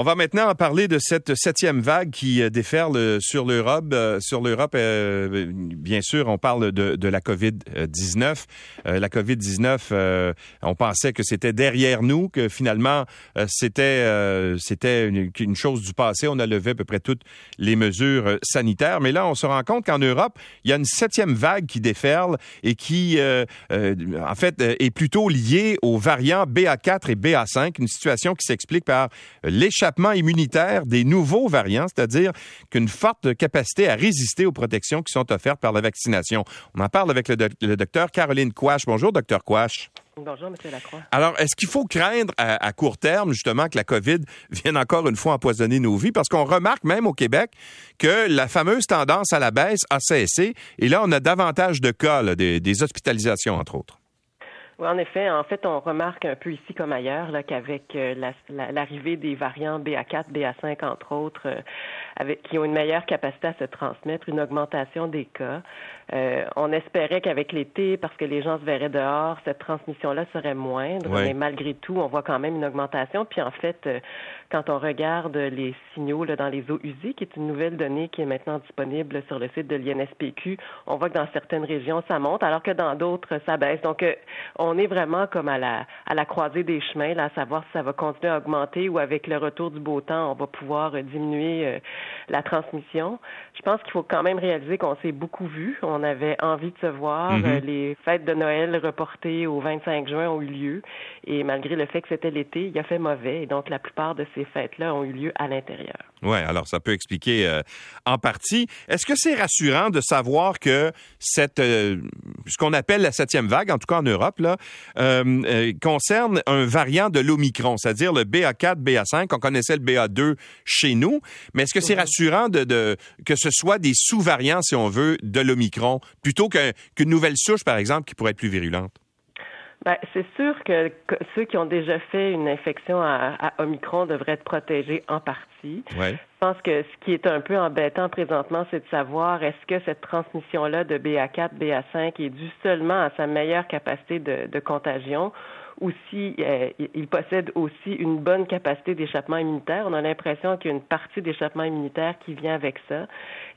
On va maintenant parler de cette septième vague qui euh, déferle sur l'Europe. Euh, sur l'Europe, euh, bien sûr, on parle de, la COVID-19. la COVID-19, on pensait que c'était derrière nous, que finalement, c'était c'était une, chose du passé. On a levé à peu près toutes les mesures sanitaires. Mais là, on se rend compte qu'en Europe, il y a une septième vague qui déferle et qui, en fait, est plutôt liée aux variants BA4 et BA5, une situation qui s'explique par l'échappement immunitaire des nouveaux variants, c'est-à-dire qu'une forte capacité à résister aux protections qui sont offertes par la vaccination. On en parle avec le, docteur Caroline Quash. Bonjour, docteur Quash. Bonjour, M. Lacroix. Alors, est-ce qu'il faut craindre à, court terme, justement, que la COVID vienne encore une fois empoisonner nos vies? Parce qu'on remarque même au Québec que la fameuse tendance à la baisse a cessé. Et là, on a davantage de cas, des hospitalisations, entre autres. Oui, en effet. En fait, on remarque un peu ici comme ailleurs qu'avec euh, l'arrivée des variants BA4, BA5, entre autres, euh, avec, qui ont une meilleure capacité à se transmettre, une augmentation des cas. Euh, on espérait qu'avec l'été, parce que les gens se verraient dehors, cette transmission-là serait moindre, mais malgré tout, on voit quand même une augmentation. Puis en fait, euh, quand on regarde les signaux là, dans les eaux usées, qui est une nouvelle donnée qui est maintenant disponible sur le site de l'INSPQ, on voit que dans certaines régions, ça monte, alors que dans d'autres, ça baisse. Donc, euh, on est vraiment comme à la, à la croisée des chemins, là, à savoir si ça va continuer à augmenter ou avec le retour du beau temps, on va pouvoir diminuer la transmission. Je pense qu'il faut quand même réaliser qu'on s'est beaucoup vu on avait envie de se voir. Mhm. Euh, les fêtes de Noël reportées au 25 juin ont eu lieu. Et malgré le fait que c'était l'été, il a fait mauvais. Et donc, la plupart de ces fêtes-là ont eu lieu à l'intérieur. Oui, alors ça peut expliquer euh, en partie. Est-ce que c'est rassurant de savoir que cette, euh, ce qu'on appelle la septième vague, en tout cas en Europe, là, concerne un variant de l'Omicron, c'est-à-dire le BA4, BA5. On connaissait le BA2 chez nous. Mais est-ce que c'est. Rassurant de, de, que ce soit des sous-variants, si on veut, de l'Omicron? plutôt qu'une nouvelle souche, par exemple, qui pourrait être plus virulente? Ben, c'est sûr que, ceux qui ont déjà fait une infection à, Omicron devraient être protégés en partie. Je pense que ce qui est un peu embêtant présentement, c'est de savoir est-ce que cette transmission-là de BA4, BA5 est due seulement à sa meilleure capacité de contagion aussi, euh, il possède aussi une bonne capacité d'échappement immunitaire. On a l'impression qu'il y a une partie d'échappement immunitaire qui vient avec ça.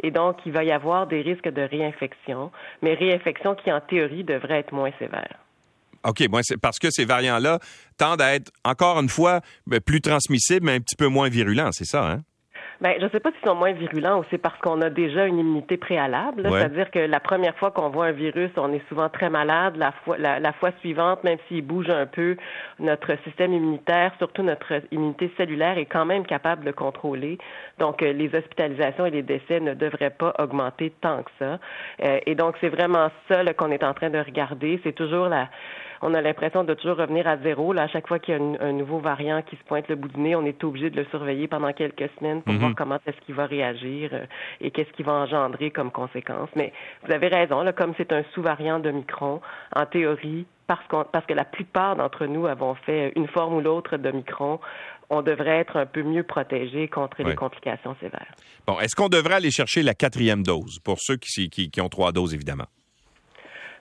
Et donc, il va y avoir des risques de réinfection, mais réinfection qui, en théorie, devraient être moins sévères. OK, bon, c'est parce que ces variants-là tendent à être, encore une fois, ben, plus transmissibles, mais un petit peu moins virulents, c'est ça, hein? Ben, je ne sais pas s'ils sont moins virulents ou c'est parce qu'on a déjà une immunité préalable. C'est-à-dire que la première fois qu'on voit un virus, on est souvent très malade. La fois, la, fois suivante, même s'il bouge un peu, notre système immunitaire, surtout notre immunité cellulaire, est quand même capable de contrôler. Donc, euh, les hospitalisations et les décès ne devraient pas augmenter tant que ça. Euh, et donc, c'est vraiment ça qu'on est en train de regarder. C'est toujours la on a l'impression de toujours revenir à zéro. Là, à chaque fois qu'il y a un, nouveau variant qui se pointe le bout du nez, on est obligé de le surveiller pendant quelques semaines pour mhm. voir comment est-ce qu'il va réagir euh, et qu'est-ce qu'il va engendrer comme conséquence. Mais vous avez raison, là, comme c'est un sous-variant de Micron, en théorie, parce, parce que la plupart d'entre nous avons fait une forme ou l'autre de Micron, on devrait être un peu mieux protégé contre les complications sévères. Bon, est-ce qu'on devrait aller chercher la quatrième dose pour ceux qui, qui, ont trois doses, évidemment?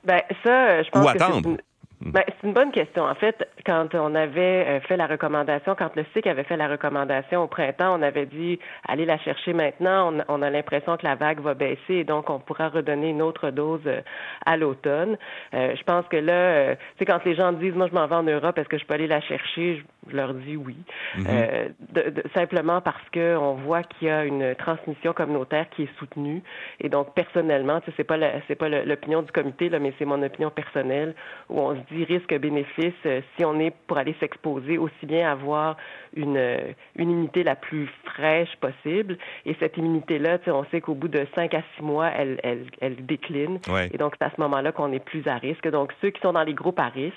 Ben ça, je pense Ou attendre. Ben, c'est une bonne question. En fait, quand on avait euh, fait la recommandation, quand le SIC avait fait la recommandation au printemps, on avait dit allez la chercher maintenant. On, a l'impression que la vague va baisser et donc on pourra redonner une autre dose euh, à l'automne. Euh, je pense que là, c'est quand les gens disent moi je m'en vais en Europe, est-ce que je peux aller la chercher? Leur dis oui. Mm-hmm. simplement parce que on voit qu'il y a une transmission communautaire qui est soutenue et donc personnellement, c'est pas c'est pas l'opinion du comité là, mais c'est mon opinion personnelle où on se dit risque-bénéfice euh, si on est pour aller s'exposer, aussi bien avoir une, euh, une immunité la plus fraîche possible. Et cette immunité-là, on sait qu'au bout de 5 à 6 mois, elle, elle, elle décline. Et donc, c'est à ce moment-là qu'on est plus à risque. Donc, ceux qui sont dans les groupes à risque,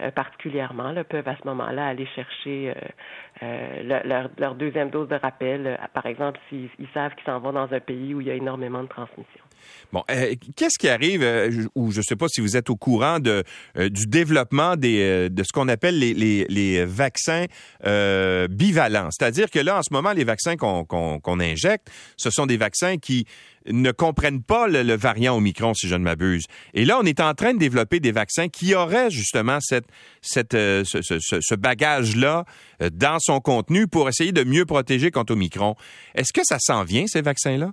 euh, particulièrement, là, peuvent à ce moment-là aller chercher leur, leur, deuxième dose de rappel, par exemple, s'ils savent qu'ils s'en vont dans un pays où il y a énormément de transmission. Bon, qu'est-ce qui arrive, ou je ne sais pas si vous êtes au courant de, du développement de ce qu'on appelle les, vaccins bivalents. C'est-à-dire que là, en ce moment, les vaccins qu'on injecte, ce sont des vaccins qui ne comprennent pas le, variant Omicron, si je ne m'abuse. Et là, on est en train de développer des vaccins qui auraient justement cette, cette, euh, ce, ce, bagage-là euh, dans son contenu pour essayer de mieux protéger contre Omicron. Est-ce que ça s'en vient, ces vaccins-là?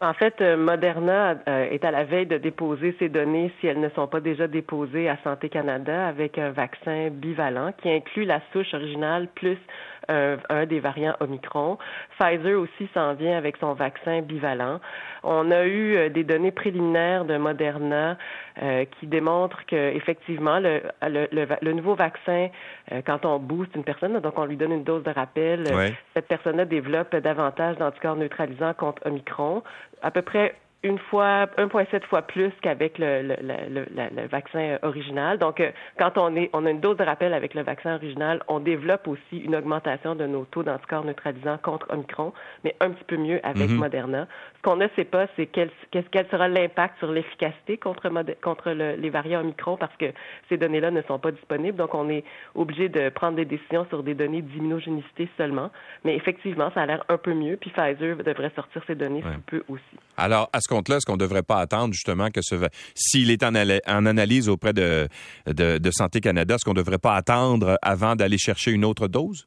En fait, euh, Moderna est à la veille de déposer ses données, si elles ne sont pas déjà déposées à Santé Canada, avec un vaccin bivalent qui inclut la souche originale plus un, des variants Omicron. Pfizer aussi s'en vient avec son vaccin bivalent. On a eu euh, des données préliminaires de Moderna euh, qui démontrent que effectivement le, le, nouveau vaccin, euh, quand on booste une personne, donc on lui donne une dose de rappel, cette personne-là développe davantage d'anticorps neutralisants contre Omicron. À peu près une fois, 1,7 fois plus qu'avec le, le, le, le, vaccin original. Donc, euh, quand on, est, on a une dose de rappel avec le vaccin original, on développe aussi une augmentation de nos taux d'anticorps neutralisants contre Omicron, mais un petit peu mieux avec mhm. Moderna. Ce qu'on ne sait pas, c'est quel, quel sera l'impact sur l'efficacité contre, contre les variants Omicron parce que ces données-là ne sont pas disponibles. Donc, on est obligé de prendre des décisions sur des données d'immunogénicité seulement. Mais effectivement, ça a l'air un peu mieux. Puis Pfizer devrait sortir ces données sous peu aussi. Alors, à ce compte-là, est-ce qu'on ne devrait pas attendre justement que ce s'il est en, analyse auprès de, de, Santé Canada, est-ce qu'on ne devrait pas attendre avant d'aller chercher une autre dose?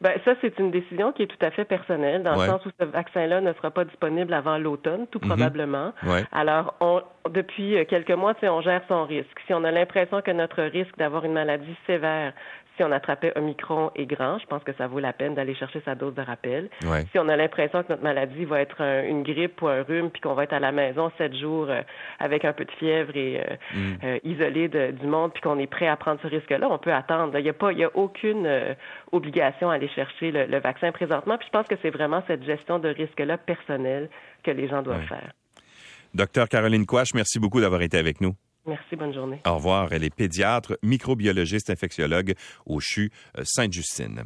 Ben, ça, c'est une décision qui est tout à fait personnelle, dans le sens où ce vaccin-là ne sera pas disponible avant l'automne, tout mhm. probablement. Alors, on, depuis quelques mois, on gère son risque. Si on a l'impression que notre risque d'avoir une maladie sévère si on attrapait Omicron est grand, je pense que ça vaut la peine d'aller chercher sa dose de rappel. Si on a l'impression que notre maladie va être une grippe ou un rhume, puis qu'on va être à la maison sept jours euh, avec un peu de fièvre et euh, mm. euh, isolé du monde, puis qu'on est prêt à prendre ce risque-là, on peut attendre. Il n'y a pas, il y a aucune obligation à aller chercher le, vaccin présentement. Puis je pense que c'est vraiment cette gestion de risque-là personnelle que les gens doivent faire. Docteur Caroline Quash, merci beaucoup d'avoir été avec nous. Merci, bonne journée. Au revoir. Elle est pédiatre, microbiologiste, infectiologue au CHU Sainte-Justine.